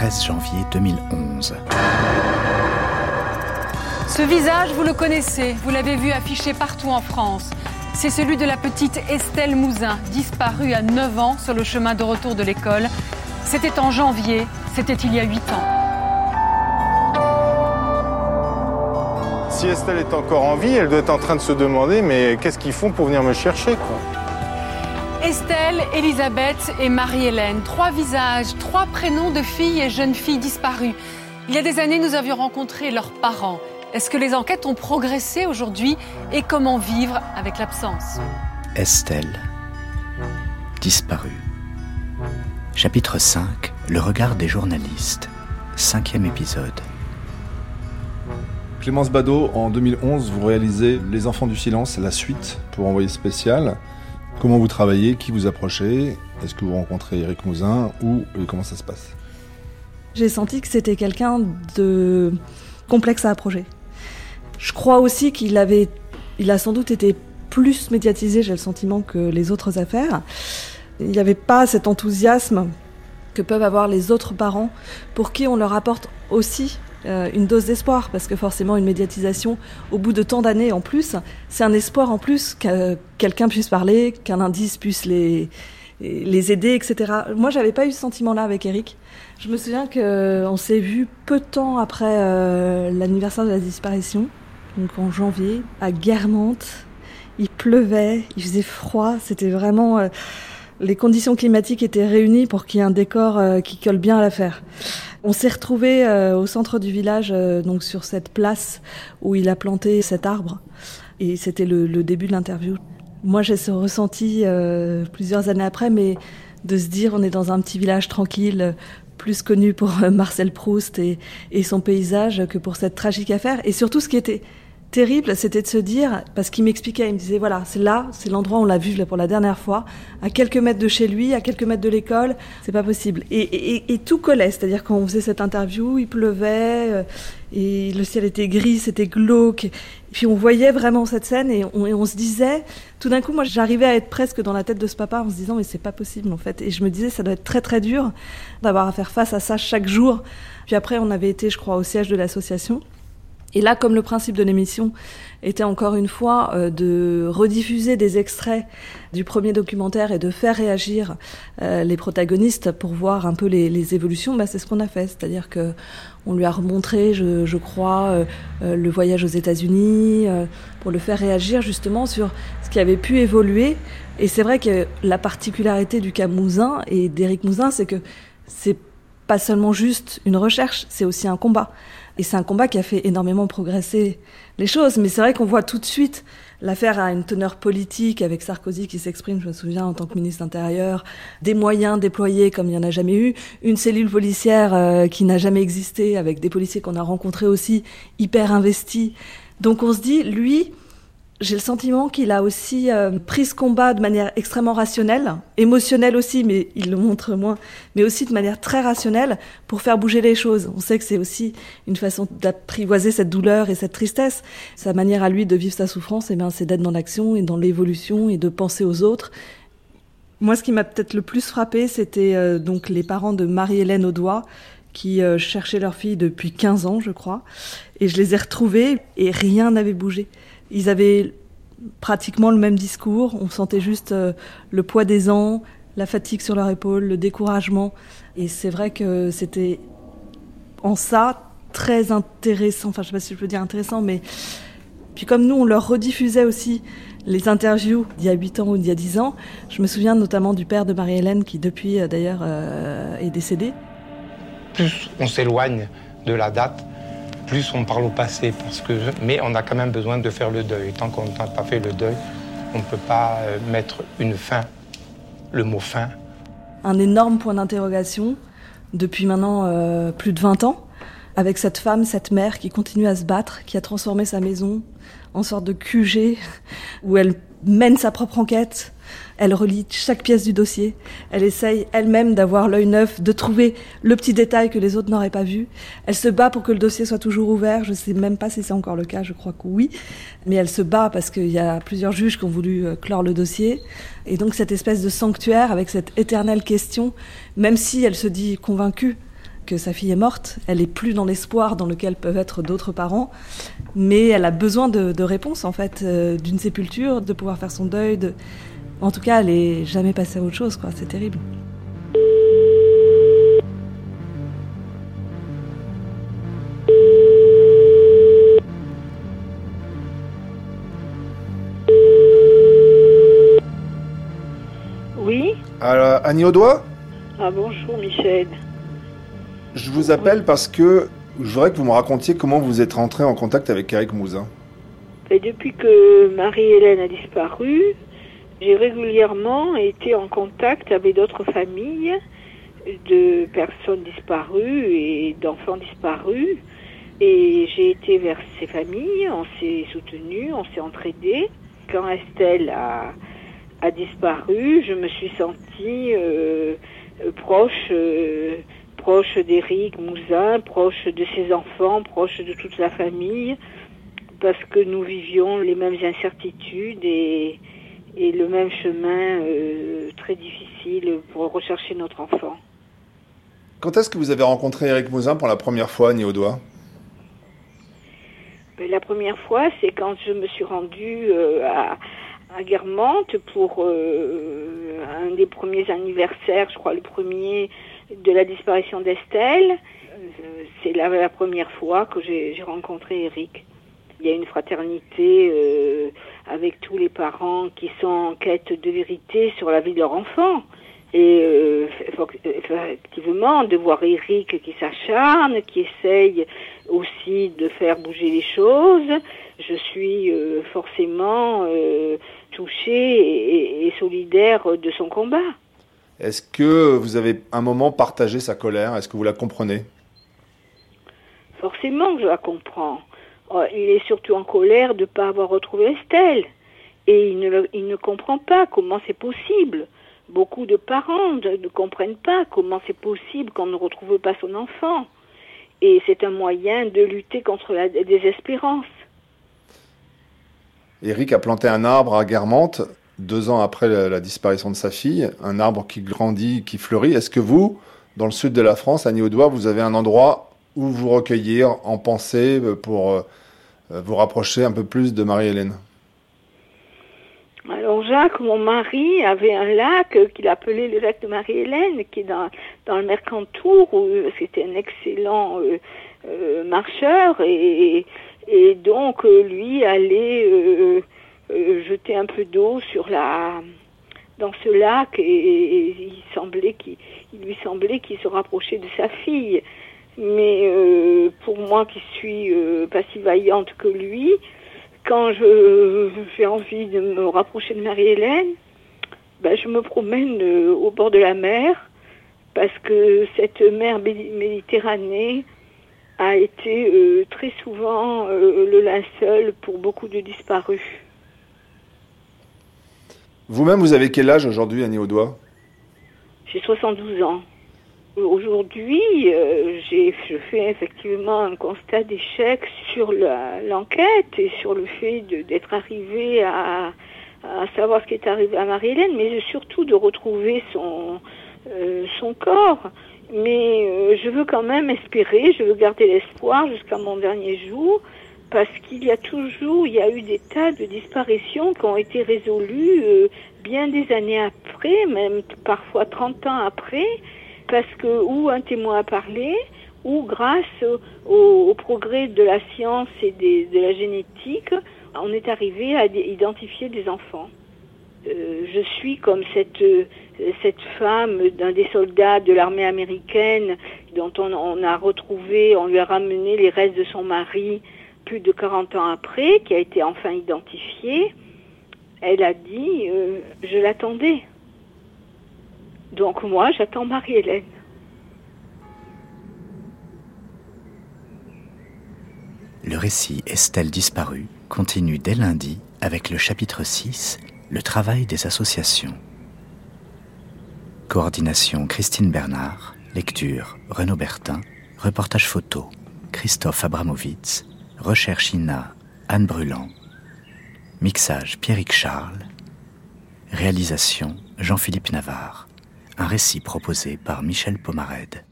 13 janvier 2011. Ce visage, vous le connaissez, vous l'avez vu affiché partout en France. C'est celui de la petite Estelle Mouzin, disparue à 9 ans sur le chemin de retour de l'école. C'était en janvier, c'était il y a 8 ans. Si Estelle est encore en vie, elle doit être en train de se demander mais qu'est-ce qu'ils font pour venir me chercher quoi? Estelle, Elisabeth et Marie-Hélène, trois visages, trois prénoms de filles et jeunes filles disparues. Il y a des années, nous avions rencontré leurs parents. Est-ce que les enquêtes ont progressé aujourd'hui et comment vivre avec l'absence? Estelle, disparue. Chapitre 5, le regard des journalistes. Cinquième épisode. Clémence Badeau, en 2011, vous réalisez Les Enfants du Silence, la suite pour Envoyé spécial. Comment vous travaillez Qui vous approchez Est-ce que vous rencontrez Eric Mouzin Ou comment ça se passe? J'ai senti que c'était quelqu'un de complexe à approcher. Je crois aussi qu'il avait, il a sans doute été plus médiatisé, j'ai le sentiment, que les autres affaires. Il n'y avait pas cet enthousiasme que peuvent avoir les autres parents pour qui on leur apporte aussi euh, une dose d'espoir, parce que forcément une médiatisation, au bout de tant d'années en plus, c'est un espoir en plus que quelqu'un puisse parler, qu'un indice puisse les, les aider, etc. Moi, j'avais pas eu ce sentiment-là avec Eric. Je me souviens qu'on s'est vu peu de temps après euh, l'anniversaire de la disparition, donc en janvier, à Guermantes. Il pleuvait, il faisait froid, c'était vraiment... Euh, les conditions climatiques étaient réunies pour qu'il y ait un décor qui colle bien à l'affaire. On s'est retrouvé euh, au centre du village, euh, donc sur cette place où il a planté cet arbre. Et c'était le, début de l'interview. Moi, j'ai ce ressenti euh, plusieurs années après, mais de se dire on est dans un petit village tranquille, plus connu pour Marcel Proust et, et son paysage que pour cette tragique affaire. Et surtout, ce qui était terrible, c'était de se dire, parce qu'il m'expliquait, il me disait, voilà, c'est là, c'est l'endroit où on l'a vu pour la dernière fois, à quelques mètres de chez lui, à quelques mètres de l'école, c'est pas possible. Et, tout collait, c'est-à-dire quand on faisait cette interview, il pleuvait, euh, et le ciel était gris, c'était glauque, et puis on voyait vraiment cette scène, et on, et on se disait, tout d'un coup, moi j'arrivais à être presque dans la tête de ce papa en se disant, mais c'est pas possible en fait. Et je me disais, ça doit être très très dur d'avoir à faire face à ça chaque jour. Puis après, on avait été, je crois, au siège de l'association. Et là, comme le principe de l'émission était encore une fois euh, de rediffuser des extraits du premier documentaire et de faire réagir euh, les protagonistes pour voir un peu les, évolutions, bah, c'est ce qu'on a fait. C'est-à-dire que on lui a remontré, je, je crois, euh, le voyage aux États-Unis pour le faire réagir justement sur ce qui avait pu évoluer. Et c'est vrai que la particularité du cas Mouzin et d'Éric Mouzin, c'est que c'est pas seulement juste une recherche, c'est aussi un combat. Et c'est un combat qui a fait énormément progresser les choses. Mais c'est vrai qu'on voit tout de suite l'affaire a une teneur politique avec Sarkozy qui s'exprime, je me souviens, en tant que ministre intérieur, des moyens déployés comme il n'y en a jamais eu, une cellule policière euh, qui n'a jamais existé avec des policiers qu'on a rencontrés aussi hyper investis. Donc on se dit, lui, j'ai le sentiment qu'il a aussi euh, pris ce combat de manière extrêmement rationnelle, émotionnelle aussi, mais il le montre moins, mais aussi de manière très rationnelle pour faire bouger les choses. On sait que c'est aussi une façon d'apprivoiser cette douleur et cette tristesse. Sa manière à lui de vivre sa souffrance, eh bien, c'est d'être dans l'action et dans l'évolution et de penser aux autres. Moi, ce qui m'a peut-être le plus frappé, c'était euh, donc les parents de Marie-Hélène Audois, qui euh, cherchaient leur fille depuis 15 ans, je crois. Et je les ai retrouvés et rien n'avait bougé. Ils avaient pratiquement le même discours. On sentait juste euh, le poids des ans, la fatigue sur leur épaule, le découragement. Et c'est vrai que c'était en ça très intéressant. Enfin, je sais pas si je peux dire intéressant, mais puis comme nous, on leur rediffusait aussi les interviews d'il y a 8 ans ou d'il y a 10 ans. Je me souviens notamment du père de Marie-Hélène qui depuis euh, d'ailleurs euh, est décédé. Plus on s'éloigne de la date, plus on parle au passé, parce que, mais on a quand même besoin de faire le deuil. Tant qu'on n'a pas fait le deuil, on ne peut pas euh, mettre une fin, le mot fin. Un énorme point d'interrogation depuis maintenant euh, plus de 20 ans, avec cette femme, cette mère qui continue à se battre, qui a transformé sa maison en sorte de QG, où elle mène sa propre enquête, elle relit chaque pièce du dossier. Elle essaye elle-même d'avoir l'œil neuf, de trouver le petit détail que les autres n'auraient pas vu. Elle se bat pour que le dossier soit toujours ouvert. Je ne sais même pas si c'est encore le cas, je crois que oui. Mais elle se bat parce qu'il y a plusieurs juges qui ont voulu euh, clore le dossier. Et donc cette espèce de sanctuaire avec cette éternelle question, même si elle se dit convaincue que sa fille est morte. Elle est plus dans l'espoir dans lequel peuvent être d'autres parents, mais elle a besoin de, de réponses en fait, euh, d'une sépulture, de pouvoir faire son deuil. De... En tout cas, elle est jamais passée à autre chose, quoi. C'est terrible. Oui Alors, Annie Audois Ah bonjour Michel. Je vous appelle parce que je voudrais que vous me racontiez comment vous êtes rentré en contact avec Eric Mouzin. Et depuis que Marie-Hélène a disparu, j'ai régulièrement été en contact avec d'autres familles de personnes disparues et d'enfants disparus. Et j'ai été vers ces familles, on s'est soutenu, on s'est entraidés. Quand Estelle a, disparu, je me suis sentie euh, proche, euh, proche d'Éric Mouzin, proche de ses enfants, proche de toute la famille, parce que nous vivions les mêmes incertitudes et, et le même chemin euh, très difficile pour rechercher notre enfant. Quand est-ce que vous avez rencontré Eric Mouzin pour la première fois, Audois Ben, La première fois, c'est quand je me suis rendue euh, à, à Guermantes pour euh, un des premiers anniversaires, je crois le premier de la disparition d'Estelle. Euh, c'est la, la première fois que j'ai j'ai rencontré Eric. Il y a une fraternité euh, avec tous les parents qui sont en quête de vérité sur la vie de leur enfant. Et euh, effe- effectivement, de voir Eric qui s'acharne, qui essaye aussi de faire bouger les choses, je suis euh, forcément euh, touchée et, et solidaire de son combat. Est-ce que vous avez un moment partagé sa colère? Est-ce que vous la comprenez? Forcément que je la comprends. Oh, il est surtout en colère de ne pas avoir retrouvé Estelle. Et il ne, comprend pas comment c'est possible. Beaucoup de parents ne, ne comprennent pas comment c'est possible qu'on ne retrouve pas son enfant. Et c'est un moyen de lutter contre la désespérance. Eric a planté un arbre à Guermantes deux ans après la, disparition de sa fille, un arbre qui grandit, qui fleurit. Est-ce que vous, dans le sud de la France, Annie Audois, vous avez un endroit où vous recueillir en pensée euh, pour euh, euh, vous rapprocher un peu plus de Marie-Hélène Alors Jacques, mon mari, avait un lac qu'il appelait le lac de Marie-Hélène, qui est dans, le Mercantour, où c'était un excellent marcheur, et, donc lui allait jeter un peu d'eau sur la dans ce lac, et, et il semblait qu'il il lui semblait qu'il se rapprochait de sa fille. Mais euh, pour moi qui suis euh, pas si vaillante que lui, quand je j'ai envie de me rapprocher de Marie-Hélène, ben, je me promène euh, au bord de la mer parce que cette mer Médi- Méditerranée a été euh, très souvent euh, le linceul pour beaucoup de disparus. Vous-même, vous avez quel âge aujourd'hui, Annie Audois J'ai 72 ans. Aujourd'hui, euh, j'ai- je fais effectivement un constat d'échec sur l'enquête et sur le fait d'être arrivé à, à savoir ce qui est arrivé à Marie-Hélène, mais surtout de retrouver son, euh, son corps. Mais euh, je veux quand même espérer, je veux garder l'espoir jusqu'à mon dernier jour, parce qu'il y a toujours, il y a eu des tas de disparitions qui ont été résolues euh, bien des années après, même parfois 30 ans après, parce que ou un témoin a parlé, ou grâce au, progrès de la science et de la génétique, on est arrivé à identifier des enfants. Euh, je suis comme cette, cette femme d'un des soldats de l'armée américaine dont on, a retrouvé, on lui a ramené les restes de son mari plus de 40 ans après, qui a été enfin identifié. Elle a dit, euh, je l'attendais. Donc moi, j'attends Marie-Hélène. Le récit Estelle disparue continue dès lundi avec le chapitre 6, le travail des associations. Coordination Christine Bernard, lecture Renaud Bertin, reportage photo Christophe Abramowitz, recherche INA Anne Brûlant, mixage Pierrick Charles, réalisation Jean-Philippe Navarre, un récit proposé par Michel Pomarède.